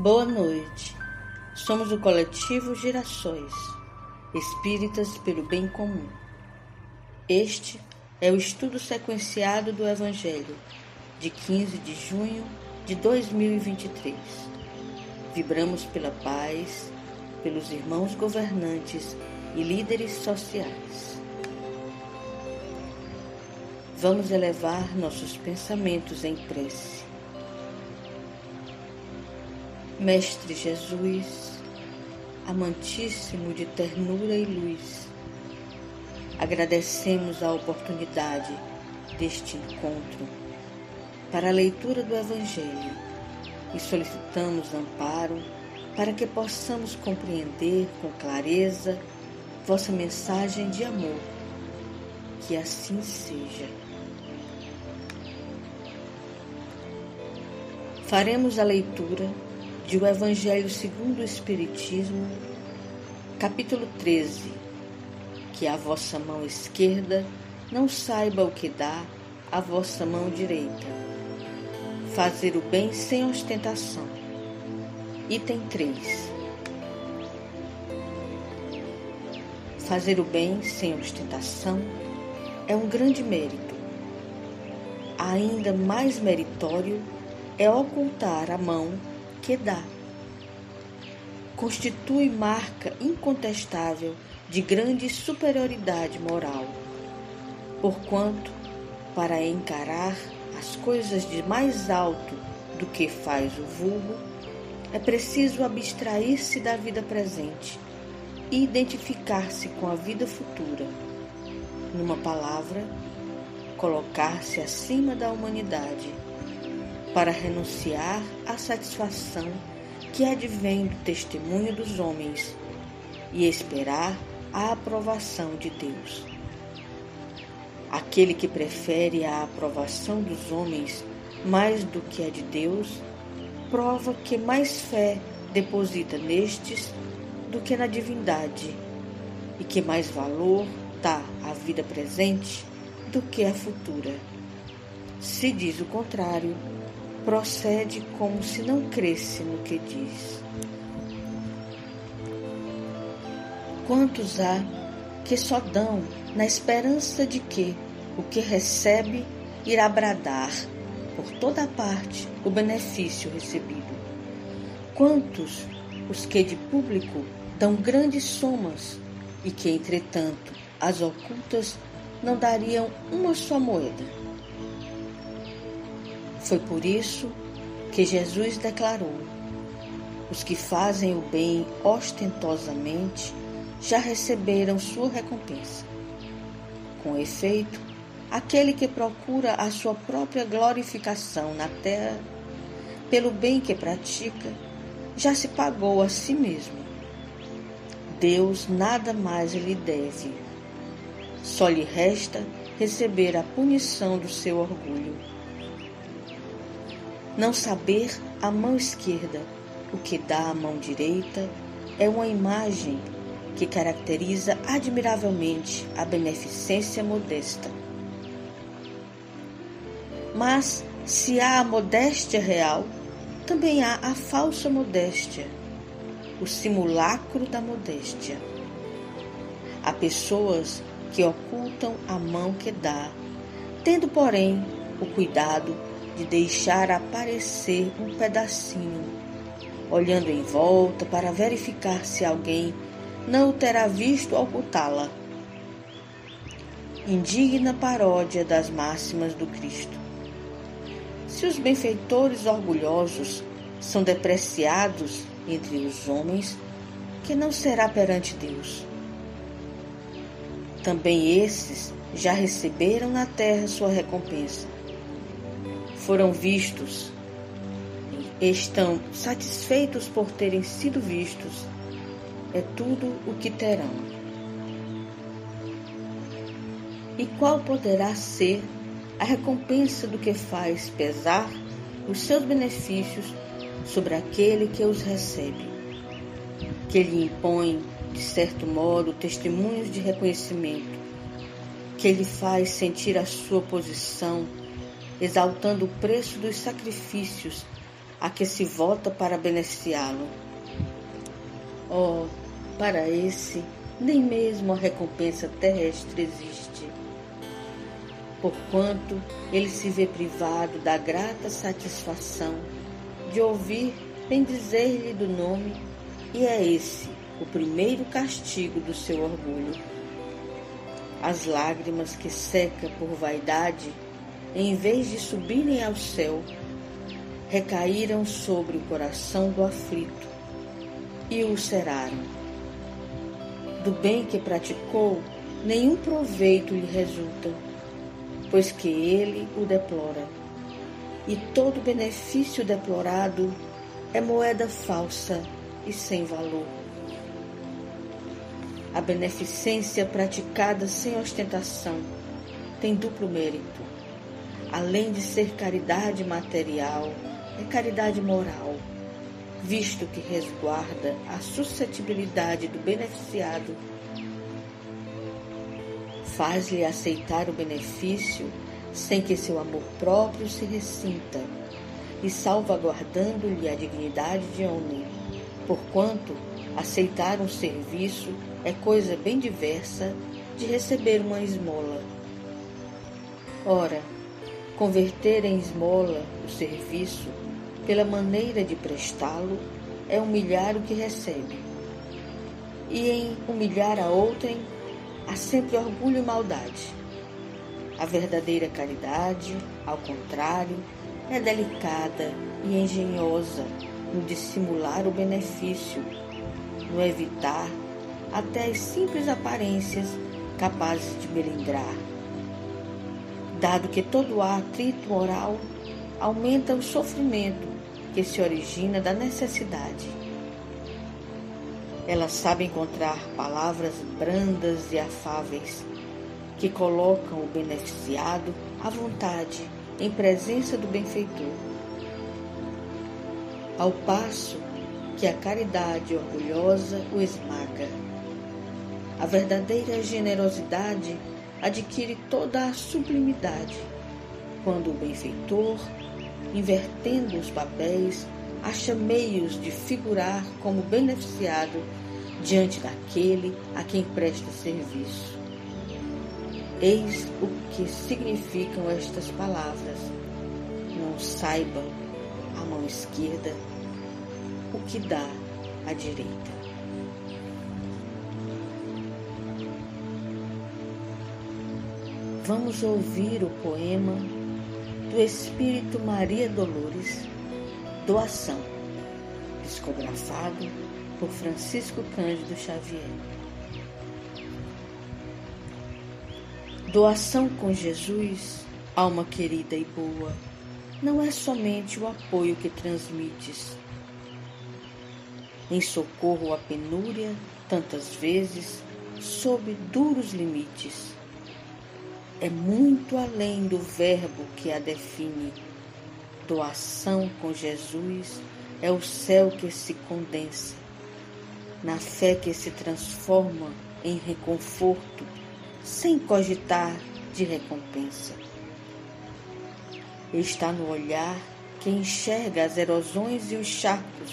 Boa noite. Somos o coletivo Girassóis, espíritas pelo bem comum. Este é o estudo sequenciado do Evangelho de 15 de junho de 2023. Vibramos pela paz, pelos irmãos governantes e líderes sociais. Vamos elevar nossos pensamentos em prece Mestre Jesus, amantíssimo de ternura e luz, agradecemos a oportunidade deste encontro para a leitura do Evangelho e solicitamos amparo para que possamos compreender com clareza vossa mensagem de amor. Que assim seja. Faremos a leitura de O Evangelho segundo o Espiritismo, capítulo 13. Que a vossa mão esquerda não saiba o que dá a vossa mão direita. Fazer o bem sem ostentação. Item 3. Fazer o bem sem ostentação é um grande mérito. Ainda mais meritório é ocultar a mão que dá. Constitui marca incontestável de grande superioridade moral, porquanto, para encarar as coisas de mais alto do que faz o vulgo, é preciso abstrair-se da vida presente e identificar-se com a vida futura. Numa palavra, colocar-se acima da humanidade para renunciar à satisfação que advém do testemunho dos homens e esperar a aprovação de Deus. Aquele que prefere a aprovação dos homens mais do que a de Deus, prova que mais fé deposita nestes do que na divindade, e que mais valor dá à vida presente do que à futura. Se diz o contrário, procede como se não cresce no que diz. Quantos há que só dão na esperança de que o que recebe irá bradar por toda parte o benefício recebido? Quantos os que de público dão grandes somas e que, entretanto, as ocultas não dariam uma só moeda? Foi por isso que Jesus declarou: os que fazem o bem ostentosamente já receberam sua recompensa. Com efeito, aquele que procura a sua própria glorificação na terra, pelo bem que pratica, já se pagou a si mesmo. Deus nada mais lhe deve. Só lhe resta receber a punição do seu orgulho. Não saber a mão esquerda o que dá a mão direita é uma imagem que caracteriza admiravelmente a beneficência modesta. Mas se há a modéstia real, também há a falsa modéstia, o simulacro da modéstia. Há pessoas que ocultam a mão que dá, tendo, porém, o cuidado de deixar aparecer um pedacinho, olhando em volta para verificar se alguém não o terá visto ocultá-la. Indigna paródia das máximas do Cristo. Se os benfeitores orgulhosos são depreciados entre os homens, que não será perante Deus? Também esses já receberam na terra sua recompensa foram vistos, estão satisfeitos por terem sido vistos, é tudo o que terão. E qual poderá ser a recompensa do que faz pesar os seus benefícios sobre aquele que os recebe, que lhe impõe, de certo modo, testemunhos de reconhecimento, que lhe faz sentir a sua posição exaltando o preço dos sacrifícios a que se volta para beneficiá-lo. Oh, para esse, nem mesmo a recompensa terrestre existe. Porquanto ele se vê privado da grata satisfação de ouvir bem dizer-lhe do nome, e é esse o primeiro castigo do seu orgulho. As lágrimas que seca por vaidade, em vez de subirem ao céu, recaíram sobre o coração do aflito e o ceraram. Do bem que praticou, nenhum proveito lhe resulta, pois que ele o deplora. E todo benefício deplorado é moeda falsa e sem valor. A beneficência praticada sem ostentação tem duplo mérito. Além de ser caridade material, é caridade moral, visto que resguarda a suscetibilidade do beneficiado, faz-lhe aceitar o benefício sem que seu amor próprio se ressinta e salvaguardando-lhe a dignidade de homem, porquanto aceitar um serviço é coisa bem diversa de receber uma esmola. Ora, converter em esmola o serviço pela maneira de prestá-lo, é humilhar o que recebe. E em humilhar a outrem, há sempre orgulho e maldade. A verdadeira caridade, ao contrário, é delicada e engenhosa no dissimular o benefício, no evitar até as simples aparências capazes de melindrar. Dado que todo atrito moral aumenta o sofrimento que se origina da necessidade. Ela sabe encontrar palavras brandas e afáveis que colocam o beneficiado à vontade em presença do benfeitor. Ao passo que a caridade orgulhosa o esmaga. A verdadeira generosidade adquire toda a sublimidade quando o benfeitor invertendo os papéis, acha meios de figurar como beneficiado diante daquele a quem presta serviço. Eis o que significam estas palavras. Não saiba a mão esquerda o que dá a direita. Vamos ouvir o poema do Espírito Maria Dolores, doação, psicografado por Francisco Cândido Xavier. Doação com Jesus, alma querida e boa, não é somente o apoio que transmites. Em socorro à penúria, tantas vezes, sob duros limites é muito além do verbo que a define. Doação com Jesus é o céu que se condensa, na fé que se transforma em reconforto, sem cogitar de recompensa. Está no olhar que enxerga as erosões e os charcos,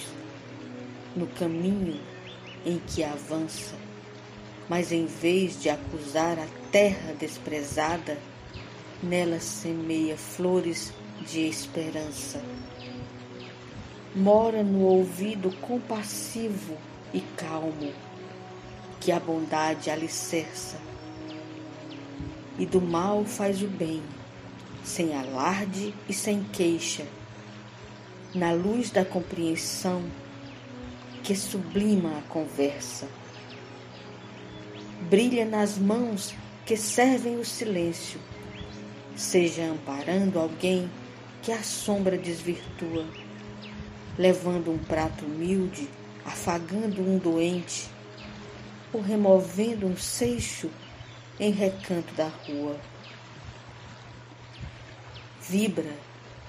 no caminho em que avança mas em vez de acusar a terra desprezada, nela semeia flores de esperança. Mora no ouvido compassivo e calmo, que a bondade alicerça, e do mal faz o bem, sem alarde e sem queixa, na luz da compreensão que sublima a conversa brilha nas mãos que servem o silêncio, seja amparando alguém que a sombra desvirtua, levando um prato humilde, afagando um doente, ou removendo um seixo em recanto da rua. Vibra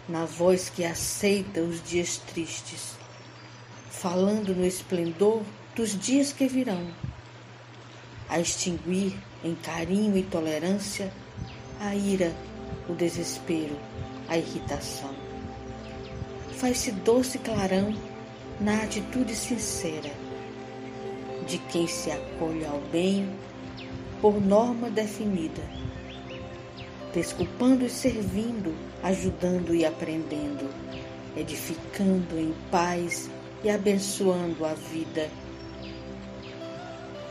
na voz que aceita os dias tristes, falando no esplendor dos dias que virão a extinguir em carinho e tolerância a ira, o desespero, a irritação. faz-se doce clarão na atitude sincera de quem se acolhe ao bem por norma definida, desculpando e servindo, ajudando e aprendendo, edificando em paz e abençoando a vida.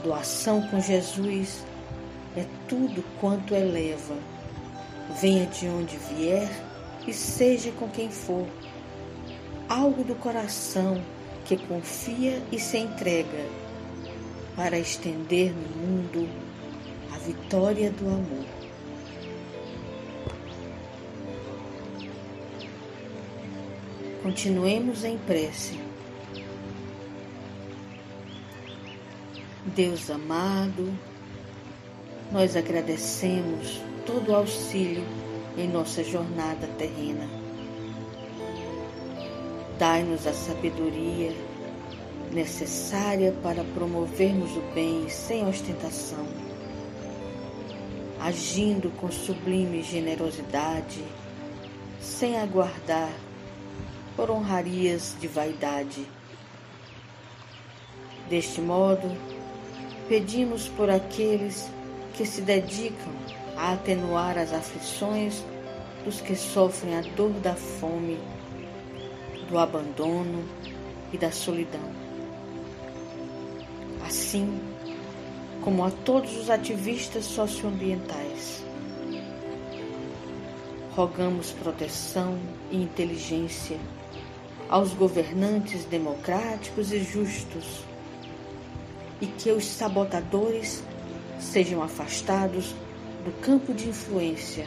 Doação com Jesus é tudo quanto eleva, venha de onde vier e seja com quem for. Algo do coração que confia e se entrega para estender no mundo a vitória do amor. Continuemos em prece. Deus amado, nós agradecemos todo o auxílio em nossa jornada terrena. Dai-nos a sabedoria necessária para promovermos o bem sem ostentação, agindo com sublime generosidade, sem aguardar por honrarias de vaidade. Deste modo, pedimos por aqueles que se dedicam a atenuar as aflições dos que sofrem a dor da fome, do abandono e da solidão. Assim como a todos os ativistas socioambientais. Rogamos proteção e inteligência aos governantes democráticos e justos e que os sabotadores sejam afastados do campo de influência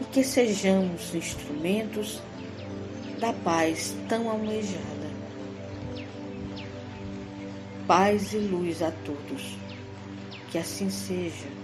e que sejamos instrumentos da paz tão almejada. Paz e luz a todos. Que assim seja.